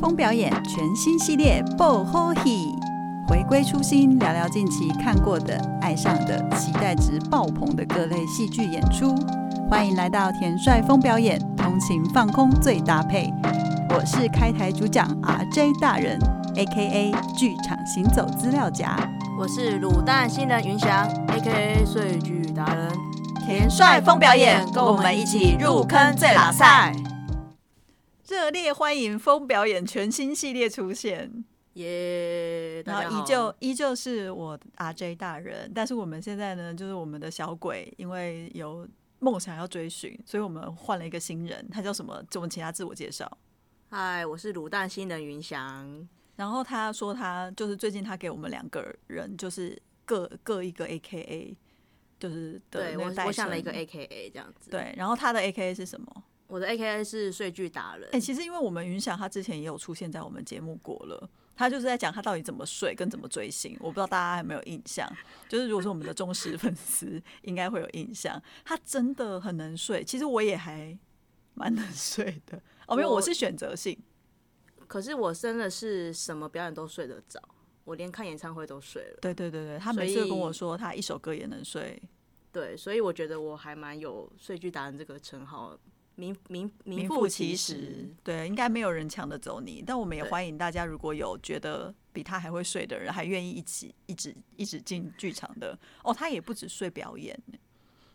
风表演全新系列《爆吼喜》，回归初心，聊聊近期看过的、爱上的、期待值爆棚的各类戏剧演出。欢迎来到田帅风表演，通勤放空最搭配。我是开台主讲 RJ 大人，A.K.A 剧场行走资料夹。我是卤蛋新人云翔，A.K.A 碎剧达人。田帅风表演，跟我们一起入坑最拉赛。热烈欢迎风表演全新系列出现，耶！然后依旧依旧是我 RJ 大人，但是我们现在呢，就是我们的小鬼，因为有梦想要追寻，所以我们换了一个新人，他叫什么？我们请他自我介绍。嗨，我是卤蛋新人云翔。然后他说他就是最近他给我们两个人就是各各一个 AKA，就是对我那个代称我想了一个 A.K.A 这样子。，对，然后他的 AKA 是什么？我的 A.K.A 是睡剧达人哎、。其实因为我们云想他之前也有出现在我们节目过了，他就是在讲他到底怎么睡跟怎么追星，我不知道大家有没有印象。就是如果说我们的忠实粉丝应该会有印象，他真的很能睡。其实我也还蛮能睡的哦，没有，我我是选择性。可是我真的是什么表演都睡得着，我连看演唱会都睡了。对对对对，他每次跟我说他一首歌也能睡，对，所以我觉得我还蛮有睡剧达人这个称号，名名名副其实。。对，应该没有人抢得走你。但我们也欢迎大家，如果有觉得比他还会睡的人，还愿意一起一直一直进剧场的哦，他也不止睡表演，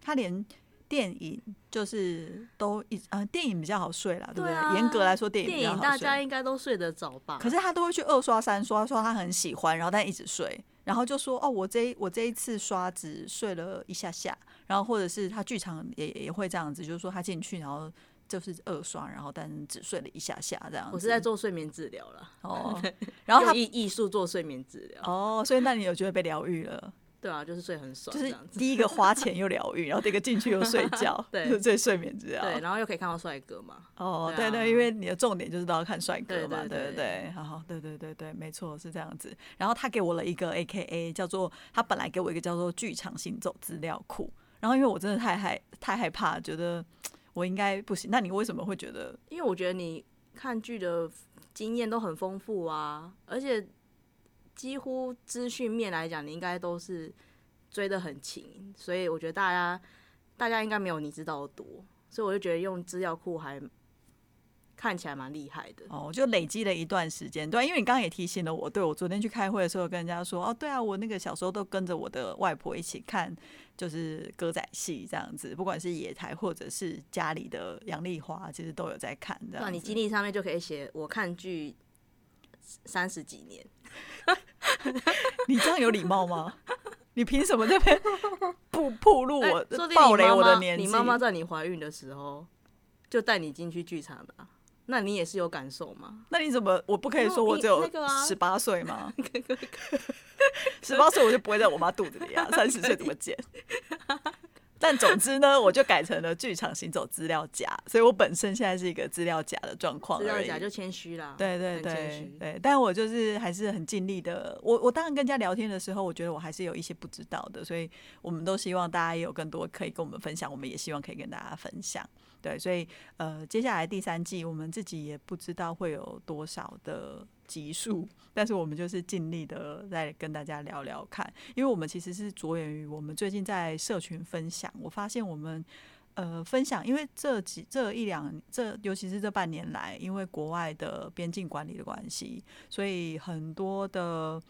他连电影就是都一呃，电影比较好睡啦，对不对？严格来说，电影比电影。大家应该都睡得着吧？可是他都会去二刷三刷，说他很喜欢，然后但一直睡，然后就说哦，我这一我这一次刷只睡了一下下，然后或者是他剧场也也会这样子，就是说他进去然后就是二刷，然后但只睡了一下下这样子。我是在做睡眠治疗了，哦，然后他用艺艺术做睡眠治疗。哦，所以那你有觉得被疗愈了？对啊，就是睡很爽，就是。第一个花钱又疗愈，然后第一个进去又睡觉，对就是最睡眠治疗。对，然后又可以看到帅哥嘛。哦，对啊对对，因为你的重点就是都要看帅哥嘛，对对对对对对，好好，对对对对，没错是这样子。然后他给我了一个 A K A 叫做，他本来给我一个叫做剧场行走资料库，然后因为我真的太害太害怕，觉得我应该不行。那你为什么会觉得？因为我觉得你看剧的经验都很丰富啊，而且几乎资讯面来讲，你应该都是追得很勤，所以我觉得大家大家应该没有你知道的多，所以我就觉得用资料库还看起来蛮厉害的。哦，就累积了一段时间，对啊、因为你刚刚也提醒了我，对我昨天去开会的时候跟人家说，哦，对啊，我那个小时候都跟着我的外婆一起看，就是歌仔戏这样子，不管是野台或者是家里的杨丽花，其实都有在看这样子。那你经历上面就可以写我看剧三十几年，你这样有礼貌吗？你凭什么这边 不暴露我、暴雷我的年纪？你妈妈在你怀孕的时候就带你进去剧场的啊、那你也是有感受吗？那你怎么我不可以说我只有十八岁吗？十八岁我就不会在我妈肚子里啊，三十岁怎么减？但总之呢，我就改成了剧场行走资料夹，所以我本身现在是一个资料夹的状况。资料夹就谦虚啦，对对对虚。对，但我就是还是很尽力的。我我当然跟人家聊天的时候，我觉得我还是有一些不知道的，所以我们都希望大家也有更多可以跟我们分享，我们也希望可以跟大家分享。对，所以呃，接下来第三季我们自己也不知道会有多少的集数，但是我们就是尽力的再跟大家聊聊看，因为我们其实是着眼于我们最近在社群分享，我发现我们。呃，分享，因为这几这一两这，尤其是这半年来，因为国外的边境管理的关系，所以很多的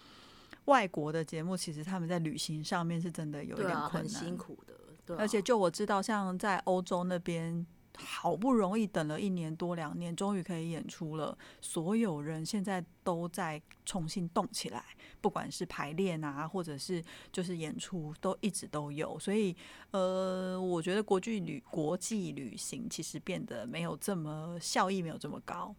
外国的节目，其实他们在旅行上面是真的有一点困难，很辛苦的，对啊、而且就我知道，像在欧洲那边，好不容易等了一年多两年，终于可以演出了。所有人现在都在重新动起来，不管是排练啊，或者是就是演出，都一直都有。所以，呃，我觉得国际旅国际旅行其实变得没有这么效益，没有这么高。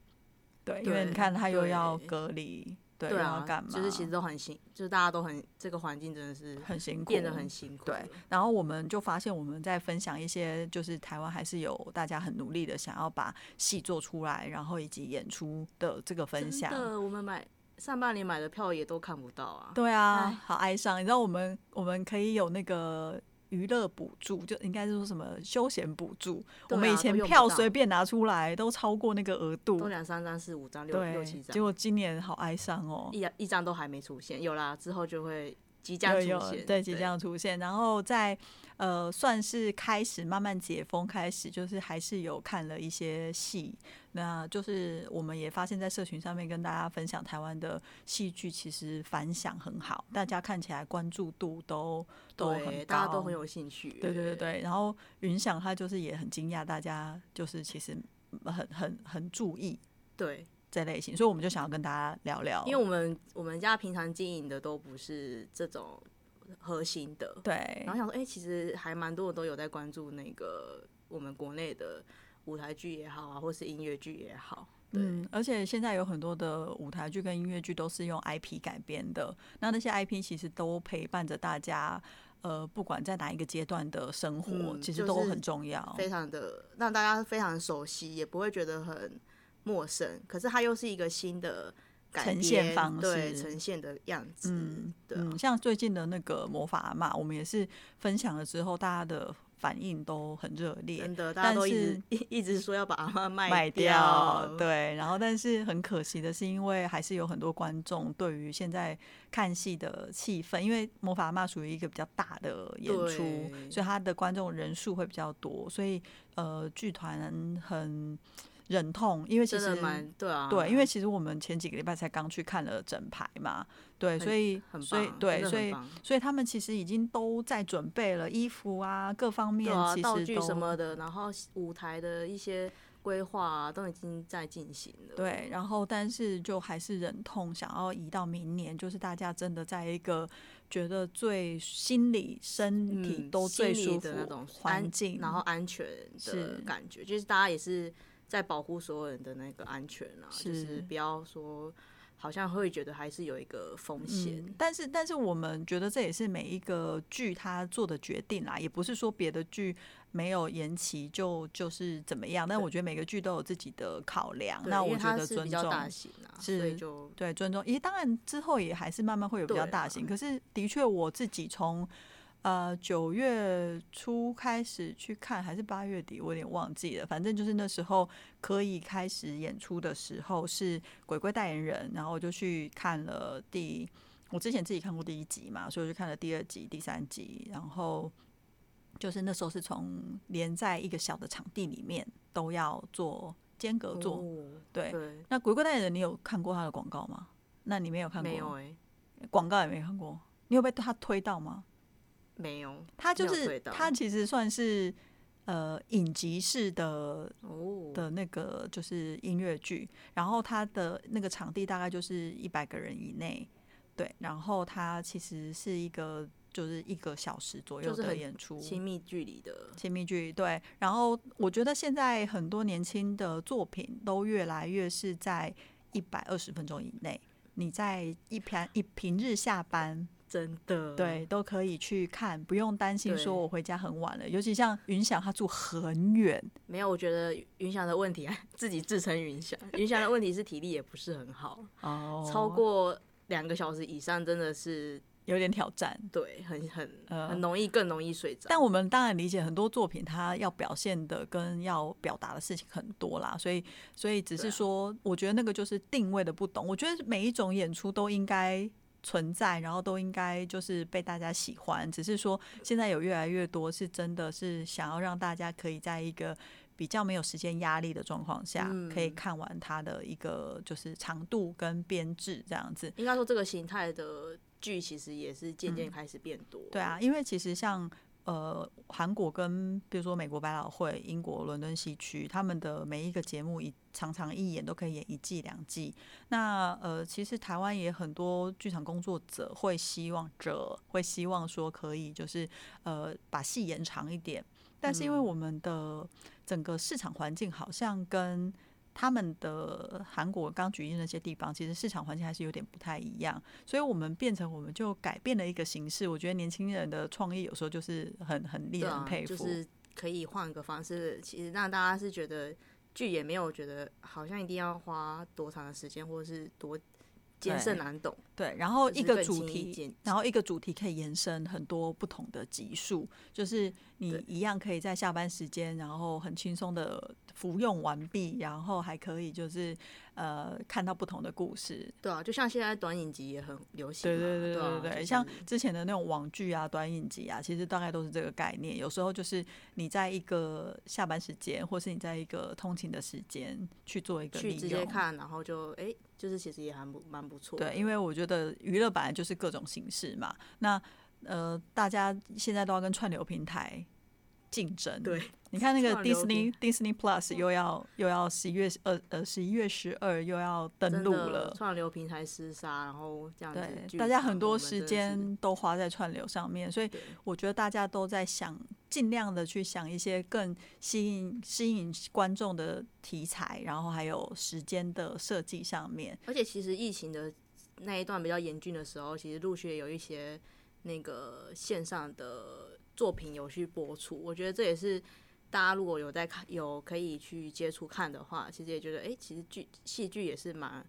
对，因为你看他又要隔离，对，又要对啊干嘛？，就是其实都很辛，就是大家都很这个环境真的是很辛苦，变得很辛苦，对，然后我们就发现我们在分享一些，就是台湾还是有大家很努力的想要把戏做出来，然后以及演出的这个分真享。的，我们买上半年买的票也都看不到啊，对啊，好哀伤。你知道我们我们可以有那个。娱娱乐补助，就应该是说什么休闲补助。啊我们以前票随便拿出来都超过那个额都度，两三张、四五张、六六七，张结，果今年好哀伤哦。一一张都还没出现，有啦，之后就会即将出现，对即将出现，然后在呃算是开始慢慢解封，开始就是还是有看了一些戏，那就是我们也发现，在社群上面跟大家分享台湾的戏剧，其实反响很好，大家看起来关注度都都很，高，大家都很有兴趣，对对对对，然后云想他就是也很惊讶，大家就是其实很很很注意。对，这类型，所以我们就想要跟大家聊聊，因为我们我们家平常经营的都不是这种核心的，对然后想说，哎、其实还蛮多人都有在关注那个我们国内的舞台剧也好啊，或是音乐剧也好，对，嗯，而且现在有很多的舞台剧跟音乐剧都是用 IP 改编的，那那些 IP 其实都陪伴着大家，呃，不管在哪一个阶段的生活，嗯其实都很重要。非常的让大家非常熟悉，也不会觉得很陌生。可是它又是一个新的呈编现方对式。呈现的样子，嗯，对啊、嗯，像最近的那个魔法阿嬷，我们也是分享了之后，大家的反应都很热烈，真的，大家都一直是一 一直说要把阿妈卖卖掉，对，然后但是很可惜的是，因为还是有很多观众对于现在看戏的气氛，因为魔法阿妈属于一个比较大的演出，所以他的观众人数会比较多，所以呃，剧团很忍痛，因为其实蛮对啊，对，因为其实我们前几个礼拜才刚去看了整排嘛，对，所以很所以棒对，所以所以他们其实已经都在准备了衣服啊，各方面道具实什么的，然后舞台的一些规划啊，都已经在进行了。对，然后但是就还是忍痛想要移到明年，就是大家真的在一个觉得最心理、身体嗯都最舒服的那种环境，然后安全的是感觉，就是大家也是在保护所有人的那个安全啊，就是是不要说好像会觉得还是有一个风险。嗯，但是但是我们觉得这也是每一个剧他做的决定啦，也不是说别的剧没有延期就就是怎么样，但我觉得每个剧都有自己的考量，那我觉得尊重啊，是就对尊重，也当然之后也还是慢慢会有比较大型，可是的确我自己从呃九月初开始去看，还是八月底，我有点忘记了，反正就是那时候可以开始演出的时候是鬼鬼代言人，然后我就去看了第，我之前自己看过第一集嘛，所以我就看了第二集、第三集，然后。就是那时候是从连在一个小的场地里面都要做间隔做，哦对对，那鬼鬼代言人，你有看过他的广告吗？那你没有看过？没有哎、广告也没看过。你有被他推到吗？没有他就是没有推到。他其实算是呃影集式的哦。的那个就是音乐剧，然后他的那个场地大概就是一百个人以内，对，然后他其实是一个就是一个小时左右的演出，亲密距离的，亲密距离对，然后我觉得现在很多年轻的作品都越来越是在一百二十分钟以内，你在一平一平日下班，真的对，都可以去看，不用担心说我回家很晚了。尤其像云翔，他住很远，没有，我觉得云翔的问题啊 自己自称云翔，云翔的问题是体力也不是很好，哦超过两个小时以上真的是有点挑战。对，很很呃很容易更容易睡着。但我们当然理解很多作品，它要表现的跟要表达的事情很多啦，所以所以只是说，我觉得那个就是定位的不懂。我觉得每一种演出都应该存在，然后都应该就是被大家喜欢。只是说现在有越来越多是真的是想要让大家可以在一个比较没有时间压力的状况下，嗯可以看完它的一个就是长度跟编制这样子。应该说这个形态的剧其实也是渐渐开始变多。对啊，因为其实像呃韩国跟比如说美国百老汇、英国伦敦西区，他们的每一个节目一常常一演都可以演一季两季。那呃，其实台湾也很多剧场工作者会希望者会希望说可以就是呃把戏延长一点，但是因为嗯我们的整个市场环境好像跟他们的韩国刚举例那些地方，其实市场环境还是有点不太一样，所以我们变成我们就改变了一个形式。我觉得年轻人的创意有时候就是很很令人佩服。就是可以换个方式，其实让大家是觉得剧也没有觉得好像一定要花多长的时间，或者是多艰涩难懂。对，然后一个主题然后一个主题可以延伸很多不同的集数，就是你一样可以在下班时间，然后很轻松的服用完毕，然后还可以就是呃看到不同的故事。对啊，就像现在短影集也很流行嘛。对对对对啊对像之前的那种网剧啊、短影集啊，其实大概都是这个概念。有时候就是你在一个下班时间，或是你在一个通勤的时间去做一个去直接。看，然后就哎、就是其实也还不蛮不错的。对，因为我觉得娱乐本来就是各种形式嘛。那呃，大家现在都要跟串流平台竞争。对，你看那个 Disney Disney Plus 又要又要十一月呃呃十一月十二又要登真的录了。串流平台厮杀，然后这样子对，大家很多时间都花在串流上面，所以我觉得大家都在想，尽量的去想一些更吸引吸引观众的题材，然后还有时间的设计上面。而且其实疫情的那一段比较严峻的时候，其实陆续有一些那个线上的作品有去播出，我觉得这也是大家如果有在看有可以去接触看的话，其实也觉得哎、诶其实剧戏剧也是蛮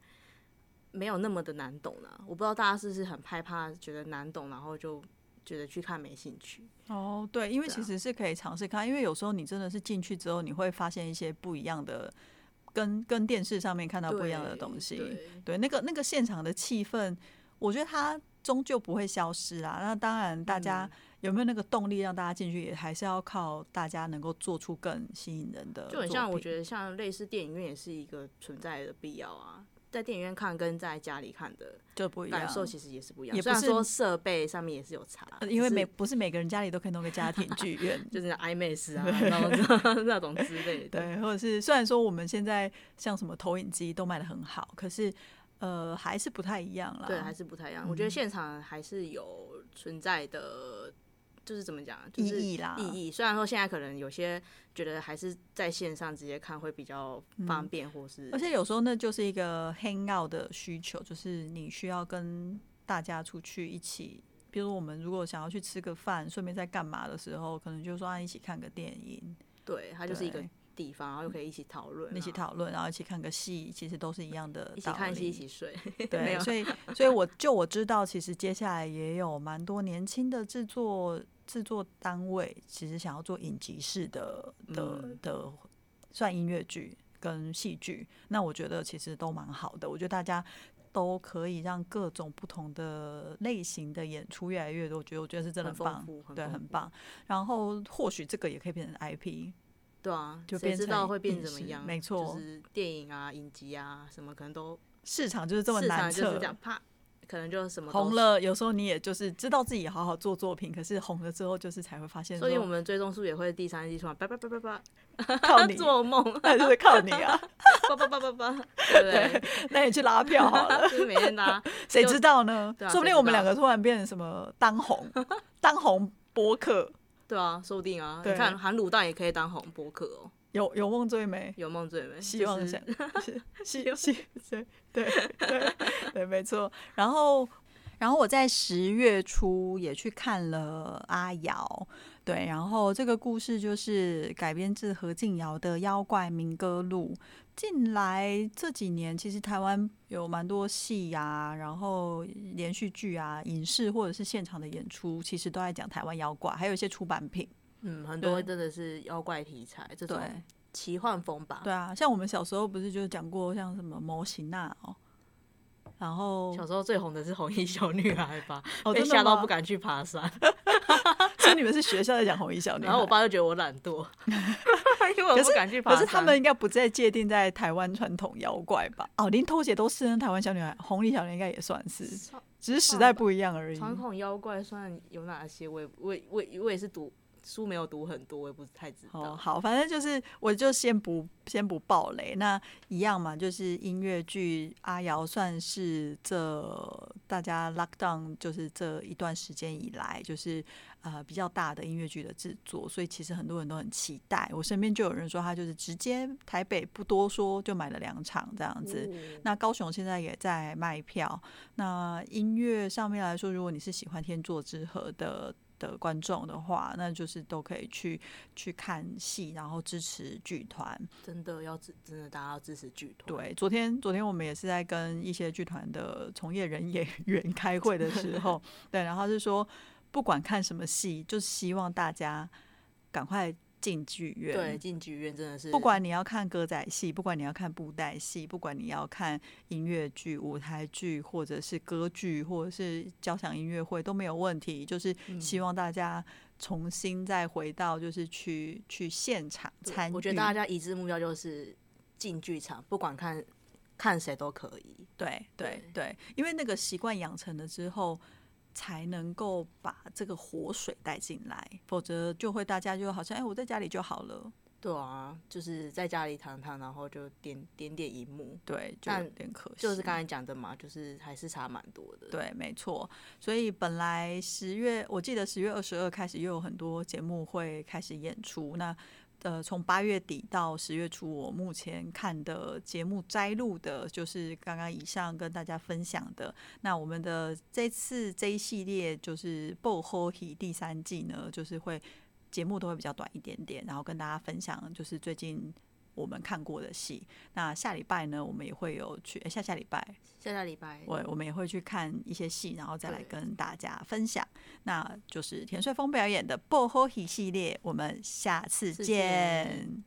没有那么的难懂啊。我不知道大家是不是很害怕觉得难懂，然后就觉得去看没兴趣。哦，对，因为其实是可以尝试看，因为有时候你真的是进去之后，你会发现一些不一样的，跟跟电视上面看到不一样的东西。对对，那个那个现场的气氛，我觉得它终究不会消失啊。那当然，大家嗯有没有那个动力让大家进去，也还是要靠大家能够做出更吸引人的。就很像，我觉得得像类似电影院也是一个存在的必要啊。在电影院看跟在家里看的就不一样感。受其实也是不一样，也不是说设备上面也是有差，呃因为每不是每个人家里都可以弄个家庭剧院，就是 IMAX 啊，然后那种之类的，对，或者是虽然说我们现在像什么投影机都卖的很好，可是呃还是不太一样啦。对，还是不太一样。我嗯觉得现场还是有存在的，就是怎么讲，就是意义啦意义。虽然说现在可能有些觉得还是在线上直接看会比较方便，或是嗯而且有时候那就是一个 hang out 的需求，就是你需要跟大家出去一起，比如我们如果想要去吃个饭，顺便在干嘛的时候，可能就说啊一起看个电影，对，它就是一个对地方，然后又可以一起讨论啊，一起讨论，然后一起看个戏，其实都是一样的一起看戏，一起睡。对，所以所以我就我知道，其实接下来也有蛮多年轻的制作制作单位，其实想要做影集式的的、嗯的，算音乐剧跟戏剧。那我觉得其实都蛮好的，我觉得大家。都可以让各种不同的类型的演出越来越多，我觉得我觉得是真的棒，对，很棒。然后或许这个也可以变成 IP，对啊，就谁知道会变怎么视样？没错就是电影啊、影集啊，什么可能都市场就是这么难测这。样，啪，可能就什么。红了，有时候你也就是知道自己好好做作品，可是红了之后，就是才会发现，所以我们追踪数也会第三季突然叭叭叭叭叭靠你，做梦，那就是靠你啊！叭叭叭叭叭，对不对？那你去拉票好了，就是每天大家谁知道呢？说不定我们两个突然变成什么当红当红播客，对啊，说不定啊，对你看含卤蛋也可以当红播客哦，有有梦最美。有梦最美，希望就是想 希希对对对对，没错。然后，然后我在十月初也去看了阿瑶，对，然后这个故事就是改编自何静瑶的《妖怪民歌录》。近来这几年，其实台湾有蛮多戏呀、然后连续剧啊、影视或者是现场的演出，其实都在讲台湾妖怪，还有一些出版品。嗯，很多真的是妖怪题材，这种奇幻风吧。对啊，像我们小时候不是就讲过像什么模型啊哦，然后小时候最红的是红衣小女孩吧，哦被吓到不敢去爬山，所以你们是学校在讲红衣小女孩，然后我爸就觉得我懒惰，因为我不敢去爬山。可是他们应该不再界定在台湾传统妖怪吧？哦，连偷姐都是，那台湾小女孩、红衣小女孩应该也算是，只是时代不一样而已。传统妖怪算有哪些？我也我我我也是读书没有读很多，我也不太知道。哦，好，反正就是，我就先不先不爆雷。那一样嘛，就是音乐剧阿瑶算是这大家 lock down 就是这一段时间以来，就是呃比较大的音乐剧的制作，所以其实很多人都很期待。我身边就有人说，他就是直接台北不多说就买了两场这样子。哦那高雄现在也在卖票。那音乐上面来说，如果你是喜欢天作之合的的观众的话，那就是都可以去去看戏，然后支持剧团。真的要支，真的大家要支持剧团。对，昨天昨天我们也是在跟一些剧团的从业人演 员开会的时候，对，然后是说不管看什么戏，就希望大家赶快。进剧院，对，进剧院真的是不管你要看歌仔戏，不管你要看布袋戏，不管你要看音乐剧、舞台剧，或者是歌剧，或者是交响音乐会都没有问题。就是希望大家重新再回到，就是去去现场参与。我觉得大家一致目标就是进剧场，不管看看谁都可以。对对对，因为那个习惯养成了之后。才能够把这个活水带进来，否则就会大家就好像哎，我在家里就好了。对啊，就是在家里躺躺，然后就点点点荧幕。对，就有点可惜。就是刚才讲的嘛，就是还是差蛮多的。对，没错。所以本来十月，我记得十月二十二开始又有很多节目会开始演出。那呃，从八月底到十月初，我目前看的节目摘录的，就是刚刚以上跟大家分享的。那我们的这次这一系列就是《BOHE》第三季呢，就是会节目都会比较短一点点，然后跟大家分享就是最近。我们看过的戏，那下礼拜呢，我们也会有去。下下礼拜，下下礼拜，我我们也会去看一些戏，然后再来跟大家分享。那就是田帅峰表演的《薄荷戏》系列，我们下次见。